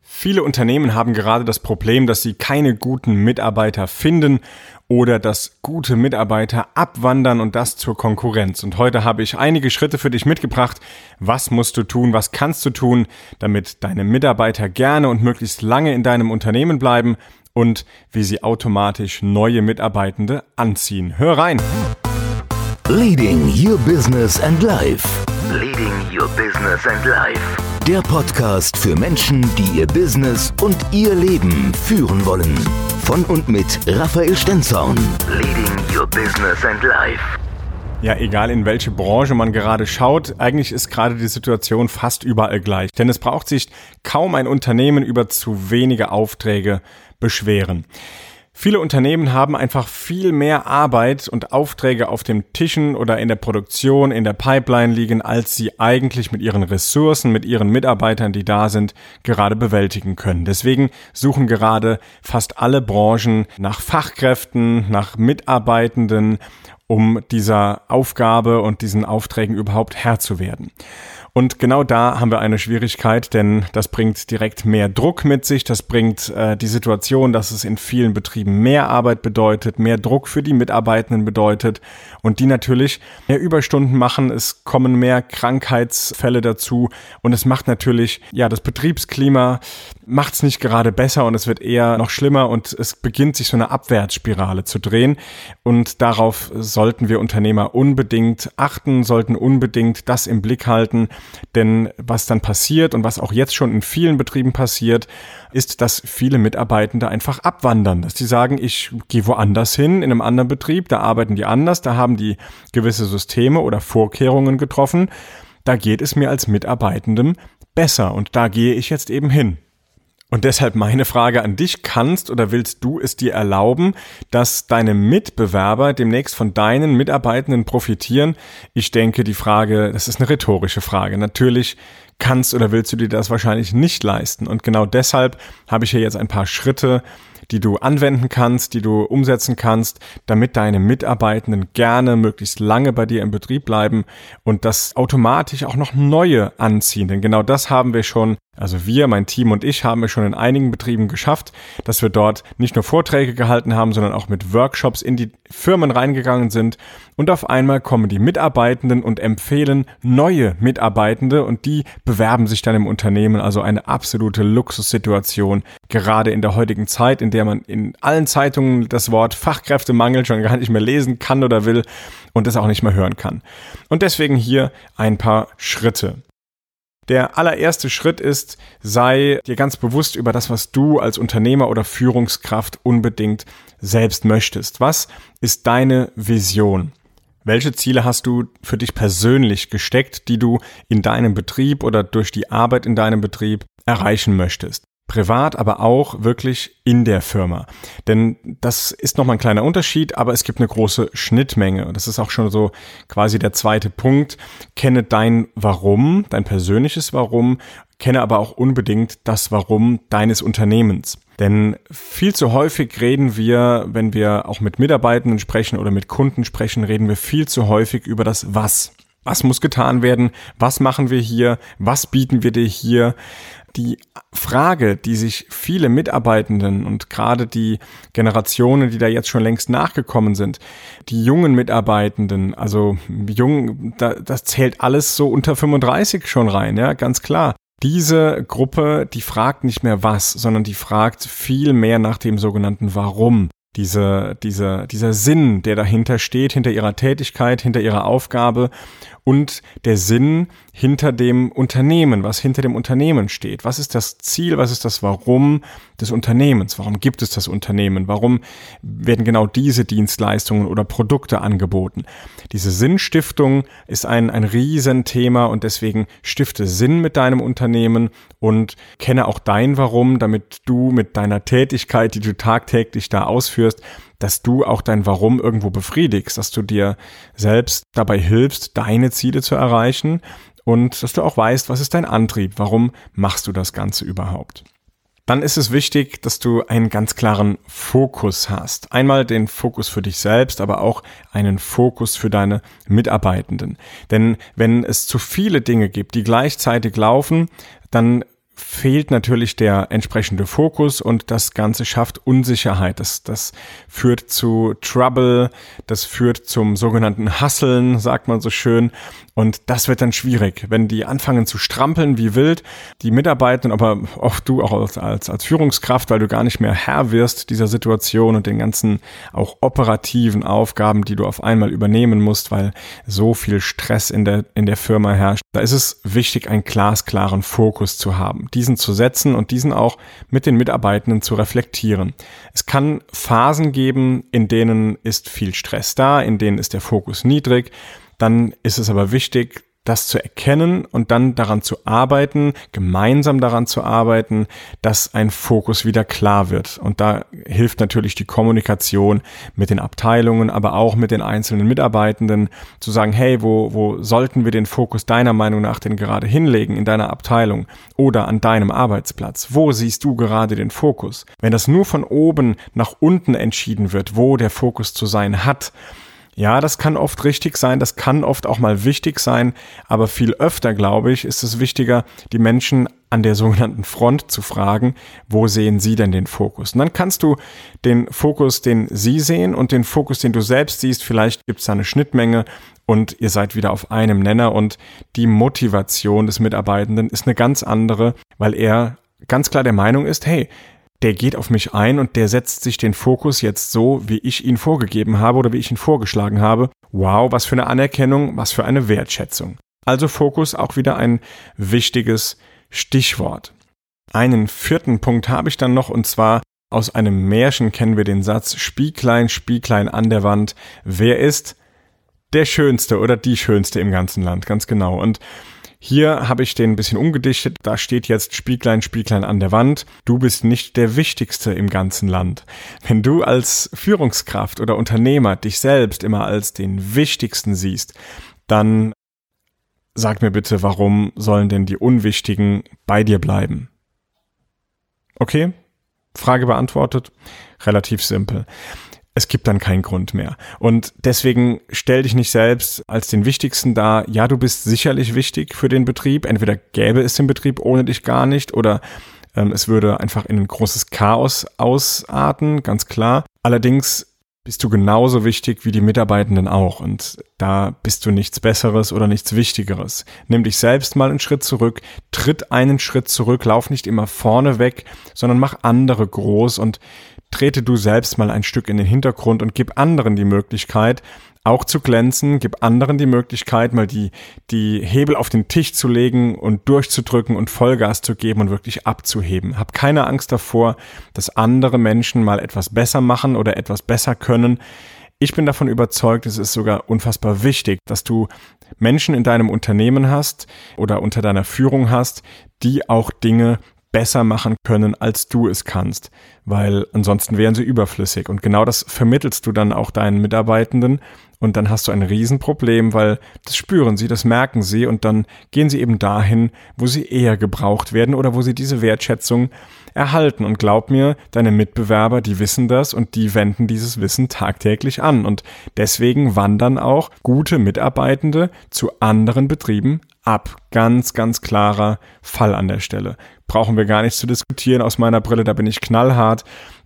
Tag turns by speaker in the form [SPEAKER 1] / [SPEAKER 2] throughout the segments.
[SPEAKER 1] Viele Unternehmen haben gerade das Problem, dass sie keine guten Mitarbeiter finden oder dass gute Mitarbeiter abwandern und das zur Konkurrenz. Und heute habe ich einige Schritte für dich mitgebracht. Was musst du tun? Was kannst du tun, damit deine Mitarbeiter gerne und möglichst lange in deinem Unternehmen bleiben und wie sie automatisch neue Mitarbeitende anziehen? Hör rein!
[SPEAKER 2] Leading Your Business and Life. Leading Your Business and Life. Der Podcast für Menschen, die ihr Business und ihr Leben führen wollen. Von und mit Raphael Stenzorn. Leading
[SPEAKER 1] Your Business and Life. Ja, egal in welche Branche man gerade schaut, eigentlich ist gerade die Situation fast überall gleich. Denn es braucht sich kaum ein Unternehmen über zu wenige Aufträge beschweren. Viele Unternehmen haben einfach viel mehr Arbeit und Aufträge auf dem Tischen oder in der Produktion, in der Pipeline liegen, als sie eigentlich mit ihren Ressourcen, mit ihren Mitarbeitern, die da sind, gerade bewältigen können. Deswegen suchen gerade fast alle Branchen nach Fachkräften, nach Mitarbeitenden, um dieser Aufgabe und diesen Aufträgen überhaupt Herr zu werden. Und genau da haben wir eine Schwierigkeit, denn das bringt direkt mehr Druck mit sich. Das bringt äh, die Situation, dass es in vielen Betrieben mehr Arbeit bedeutet, mehr Druck für die Mitarbeitenden bedeutet und die natürlich mehr Überstunden machen. Es kommen mehr Krankheitsfälle dazu und es macht natürlich, ja, das Betriebsklima macht es nicht gerade besser und es wird eher noch schlimmer und es beginnt sich so eine Abwärtsspirale zu drehen. Und darauf sollten wir Unternehmer unbedingt achten, sollten unbedingt das im Blick halten, denn was dann passiert und was auch jetzt schon in vielen Betrieben passiert, ist, dass viele Mitarbeitende einfach abwandern, dass die sagen, ich gehe woanders hin, in einem anderen Betrieb, da arbeiten die anders, da haben die gewisse Systeme oder Vorkehrungen getroffen, da geht es mir als Mitarbeitendem besser und da gehe ich jetzt eben hin. Und deshalb meine Frage an dich, kannst oder willst du es dir erlauben, dass deine Mitbewerber demnächst von deinen Mitarbeitenden profitieren? Ich denke, die Frage, das ist eine rhetorische Frage. Natürlich kannst oder willst du dir das wahrscheinlich nicht leisten. Und genau deshalb habe ich hier jetzt ein paar Schritte, die du anwenden kannst, die du umsetzen kannst, damit deine Mitarbeitenden gerne möglichst lange bei dir im Betrieb bleiben und das automatisch auch noch neue anziehen. Denn genau das haben wir schon also wir, mein Team und ich haben es schon in einigen Betrieben geschafft, dass wir dort nicht nur Vorträge gehalten haben, sondern auch mit Workshops in die Firmen reingegangen sind. Und auf einmal kommen die Mitarbeitenden und empfehlen neue Mitarbeitende und die bewerben sich dann im Unternehmen. Also eine absolute Luxussituation, gerade in der heutigen Zeit, in der man in allen Zeitungen das Wort Fachkräftemangel schon gar nicht mehr lesen kann oder will und es auch nicht mehr hören kann. Und deswegen hier ein paar Schritte. Der allererste Schritt ist, sei dir ganz bewusst über das, was du als Unternehmer oder Führungskraft unbedingt selbst möchtest. Was ist deine Vision? Welche Ziele hast du für dich persönlich gesteckt, die du in deinem Betrieb oder durch die Arbeit in deinem Betrieb erreichen möchtest? Privat, aber auch wirklich in der Firma. Denn das ist nochmal ein kleiner Unterschied, aber es gibt eine große Schnittmenge. Und das ist auch schon so quasi der zweite Punkt. Kenne dein Warum, dein persönliches Warum, kenne aber auch unbedingt das Warum deines Unternehmens. Denn viel zu häufig reden wir, wenn wir auch mit Mitarbeitenden sprechen oder mit Kunden sprechen, reden wir viel zu häufig über das Was. Was muss getan werden? Was machen wir hier? Was bieten wir dir hier? die Frage, die sich viele Mitarbeitenden und gerade die Generationen, die da jetzt schon längst nachgekommen sind, die jungen Mitarbeitenden, also jung, das zählt alles so unter 35 schon rein, ja, ganz klar. Diese Gruppe, die fragt nicht mehr was, sondern die fragt viel mehr nach dem sogenannten Warum diese, diese, dieser Sinn, der dahinter steht, hinter ihrer Tätigkeit, hinter ihrer Aufgabe und der Sinn hinter dem Unternehmen, was hinter dem Unternehmen steht. Was ist das Ziel, was ist das Warum des Unternehmens? Warum gibt es das Unternehmen? Warum werden genau diese Dienstleistungen oder Produkte angeboten? Diese Sinnstiftung ist ein, ein Riesenthema und deswegen stifte Sinn mit deinem Unternehmen und kenne auch dein Warum, damit du mit deiner Tätigkeit, die du tagtäglich da ausführst, dass du auch dein Warum irgendwo befriedigst, dass du dir selbst dabei hilfst, deine Ziele zu erreichen und dass du auch weißt, was ist dein Antrieb, warum machst du das Ganze überhaupt. Dann ist es wichtig, dass du einen ganz klaren Fokus hast. Einmal den Fokus für dich selbst, aber auch einen Fokus für deine Mitarbeitenden. Denn wenn es zu viele Dinge gibt, die gleichzeitig laufen, dann fehlt natürlich der entsprechende Fokus und das Ganze schafft Unsicherheit. Das, das führt zu Trouble, das führt zum sogenannten Hasseln, sagt man so schön. Und das wird dann schwierig, wenn die anfangen zu strampeln wie wild, die Mitarbeiter, aber auch du auch als, als, als Führungskraft, weil du gar nicht mehr Herr wirst dieser Situation und den ganzen auch operativen Aufgaben, die du auf einmal übernehmen musst, weil so viel Stress in der, in der Firma herrscht. Da ist es wichtig, einen glasklaren Fokus zu haben, diesen zu setzen und diesen auch mit den Mitarbeitenden zu reflektieren. Es kann Phasen geben, in denen ist viel Stress da, in denen ist der Fokus niedrig dann ist es aber wichtig, das zu erkennen und dann daran zu arbeiten, gemeinsam daran zu arbeiten, dass ein Fokus wieder klar wird. Und da hilft natürlich die Kommunikation mit den Abteilungen, aber auch mit den einzelnen Mitarbeitenden zu sagen, hey, wo, wo sollten wir den Fokus deiner Meinung nach denn gerade hinlegen in deiner Abteilung oder an deinem Arbeitsplatz? Wo siehst du gerade den Fokus? Wenn das nur von oben nach unten entschieden wird, wo der Fokus zu sein hat, ja, das kann oft richtig sein, das kann oft auch mal wichtig sein, aber viel öfter, glaube ich, ist es wichtiger, die Menschen an der sogenannten Front zu fragen, wo sehen sie denn den Fokus? Und dann kannst du den Fokus, den sie sehen und den Fokus, den du selbst siehst, vielleicht gibt es da eine Schnittmenge und ihr seid wieder auf einem Nenner und die Motivation des Mitarbeitenden ist eine ganz andere, weil er ganz klar der Meinung ist, hey, der geht auf mich ein und der setzt sich den Fokus jetzt so, wie ich ihn vorgegeben habe oder wie ich ihn vorgeschlagen habe. Wow, was für eine Anerkennung, was für eine Wertschätzung. Also Fokus auch wieder ein wichtiges Stichwort. Einen vierten Punkt habe ich dann noch und zwar aus einem Märchen kennen wir den Satz Spieglein, Spieglein an der Wand. Wer ist der Schönste oder die Schönste im ganzen Land? Ganz genau. Und hier habe ich den ein bisschen umgedichtet. Da steht jetzt Spieglein, Spieglein an der Wand. Du bist nicht der Wichtigste im ganzen Land. Wenn du als Führungskraft oder Unternehmer dich selbst immer als den Wichtigsten siehst, dann sag mir bitte, warum sollen denn die Unwichtigen bei dir bleiben? Okay? Frage beantwortet. Relativ simpel es gibt dann keinen Grund mehr. Und deswegen stell dich nicht selbst als den Wichtigsten dar. Ja, du bist sicherlich wichtig für den Betrieb. Entweder gäbe es den Betrieb ohne dich gar nicht oder ähm, es würde einfach in ein großes Chaos ausarten, ganz klar. Allerdings bist du genauso wichtig wie die Mitarbeitenden auch. Und da bist du nichts Besseres oder nichts Wichtigeres. Nimm dich selbst mal einen Schritt zurück, tritt einen Schritt zurück, lauf nicht immer vorne weg, sondern mach andere groß und trete du selbst mal ein Stück in den Hintergrund und gib anderen die Möglichkeit, auch zu glänzen, gib anderen die Möglichkeit, mal die, die Hebel auf den Tisch zu legen und durchzudrücken und Vollgas zu geben und wirklich abzuheben. Hab keine Angst davor, dass andere Menschen mal etwas besser machen oder etwas besser können. Ich bin davon überzeugt, es ist sogar unfassbar wichtig, dass du Menschen in deinem Unternehmen hast oder unter deiner Führung hast, die auch Dinge besser machen können, als du es kannst, weil ansonsten wären sie überflüssig. Und genau das vermittelst du dann auch deinen Mitarbeitenden und dann hast du ein Riesenproblem, weil das spüren sie, das merken sie und dann gehen sie eben dahin, wo sie eher gebraucht werden oder wo sie diese Wertschätzung erhalten. Und glaub mir, deine Mitbewerber, die wissen das und die wenden dieses Wissen tagtäglich an. Und deswegen wandern auch gute Mitarbeitende zu anderen Betrieben ab. Ganz, ganz klarer Fall an der Stelle. Brauchen wir gar nicht zu diskutieren. Aus meiner Brille, da bin ich knallhart.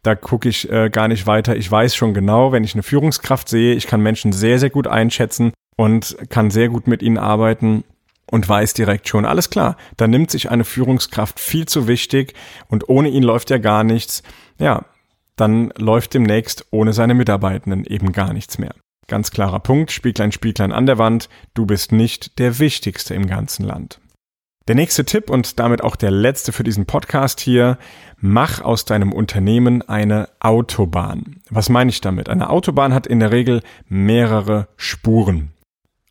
[SPEAKER 1] Da gucke ich äh, gar nicht weiter. Ich weiß schon genau, wenn ich eine Führungskraft sehe, ich kann Menschen sehr, sehr gut einschätzen und kann sehr gut mit ihnen arbeiten und weiß direkt schon, alles klar, da nimmt sich eine Führungskraft viel zu wichtig und ohne ihn läuft ja gar nichts. Ja, dann läuft demnächst ohne seine Mitarbeitenden eben gar nichts mehr. Ganz klarer Punkt, Spieglein, Spieglein an der Wand, du bist nicht der Wichtigste im ganzen Land. Der nächste Tipp und damit auch der letzte für diesen Podcast hier, mach aus deinem Unternehmen eine Autobahn. Was meine ich damit? Eine Autobahn hat in der Regel mehrere Spuren.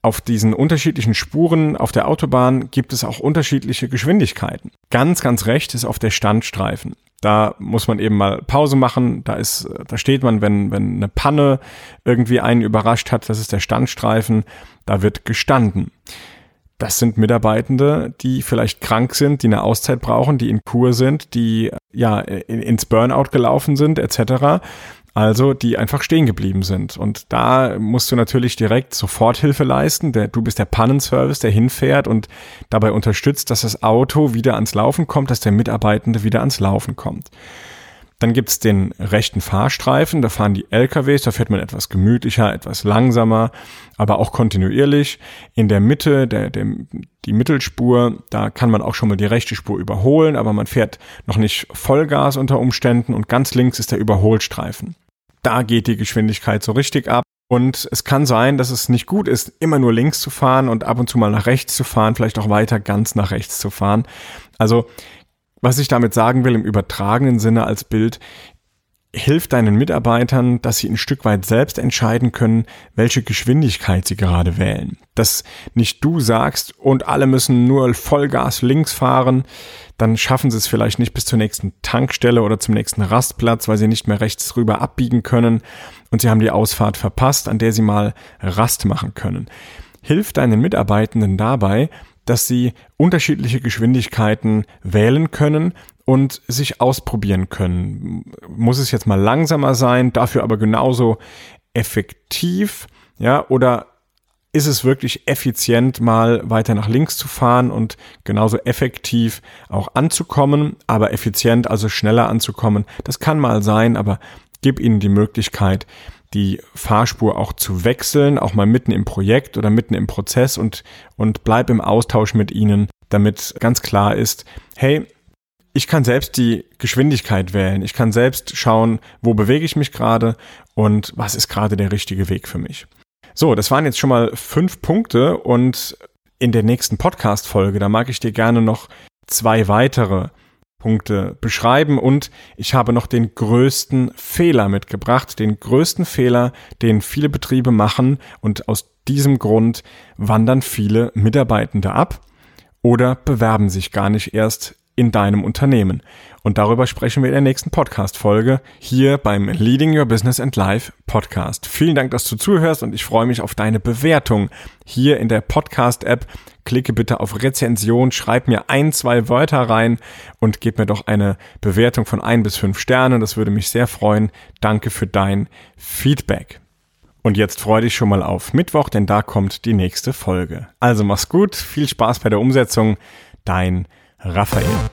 [SPEAKER 1] Auf diesen unterschiedlichen Spuren auf der Autobahn gibt es auch unterschiedliche Geschwindigkeiten. Ganz, ganz recht ist auf der Standstreifen. Da muss man eben mal Pause machen. Da ist, da steht man, wenn, wenn eine Panne irgendwie einen überrascht hat. Das ist der Standstreifen. Da wird gestanden. Das sind Mitarbeitende, die vielleicht krank sind, die eine Auszeit brauchen, die in Kur sind, die ja ins Burnout gelaufen sind, etc. also die einfach stehen geblieben sind. Und da musst du natürlich direkt Soforthilfe leisten. Der, du bist der Pannenservice, der hinfährt und dabei unterstützt, dass das Auto wieder ans Laufen kommt, dass der Mitarbeitende wieder ans Laufen kommt. Dann gibt's den rechten Fahrstreifen, da fahren die LKWs, da fährt man etwas gemütlicher, etwas langsamer, aber auch kontinuierlich. In der Mitte, der, der, die Mittelspur, da kann man auch schon mal die rechte Spur überholen, aber man fährt noch nicht Vollgas unter Umständen und ganz links ist der Überholstreifen. Da geht die Geschwindigkeit so richtig ab. Und es kann sein, dass es nicht gut ist, immer nur links zu fahren und ab und zu mal nach rechts zu fahren, vielleicht auch weiter ganz nach rechts zu fahren. Also was ich damit sagen will im übertragenen Sinne als Bild, hilft deinen Mitarbeitern, dass sie ein Stück weit selbst entscheiden können, welche Geschwindigkeit sie gerade wählen. Dass nicht du sagst und alle müssen nur Vollgas links fahren, dann schaffen sie es vielleicht nicht bis zur nächsten Tankstelle oder zum nächsten Rastplatz, weil sie nicht mehr rechts rüber abbiegen können und sie haben die Ausfahrt verpasst, an der sie mal Rast machen können. Hilft deinen Mitarbeitenden dabei, dass sie unterschiedliche Geschwindigkeiten wählen können und sich ausprobieren können. Muss es jetzt mal langsamer sein, dafür aber genauso effektiv, ja, oder ist es wirklich effizient, mal weiter nach links zu fahren und genauso effektiv auch anzukommen, aber effizient, also schneller anzukommen. Das kann mal sein, aber gib ihnen die Möglichkeit, die Fahrspur auch zu wechseln, auch mal mitten im Projekt oder mitten im Prozess und, und bleib im Austausch mit ihnen, damit ganz klar ist, hey, ich kann selbst die Geschwindigkeit wählen. Ich kann selbst schauen, wo bewege ich mich gerade und was ist gerade der richtige Weg für mich. So, das waren jetzt schon mal fünf Punkte und in der nächsten Podcast-Folge, da mag ich dir gerne noch zwei weitere Punkte beschreiben. Und ich habe noch den größten Fehler mitgebracht, den größten Fehler, den viele Betriebe machen. Und aus diesem Grund wandern viele Mitarbeitende ab oder bewerben sich gar nicht erst in deinem Unternehmen. Und darüber sprechen wir in der nächsten Podcast-Folge hier beim Leading Your Business and Life Podcast. Vielen Dank, dass du zuhörst und ich freue mich auf deine Bewertung hier in der Podcast-App. Klicke bitte auf Rezension, schreib mir ein, zwei Wörter rein und gib mir doch eine Bewertung von ein bis fünf Sternen. Das würde mich sehr freuen. Danke für dein Feedback. Und jetzt freu dich schon mal auf Mittwoch, denn da kommt die nächste Folge. Also mach's gut, viel Spaß bei der Umsetzung. Dein Raphael.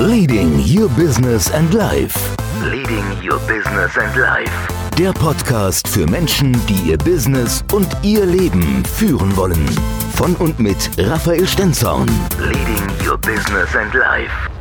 [SPEAKER 2] Leading Your Business and Life.
[SPEAKER 3] Leading Your Business and Life.
[SPEAKER 2] Der Podcast für Menschen, die ihr Business und ihr Leben führen wollen. Von und mit Raphael Stenzorn.
[SPEAKER 3] Leading Your Business and Life.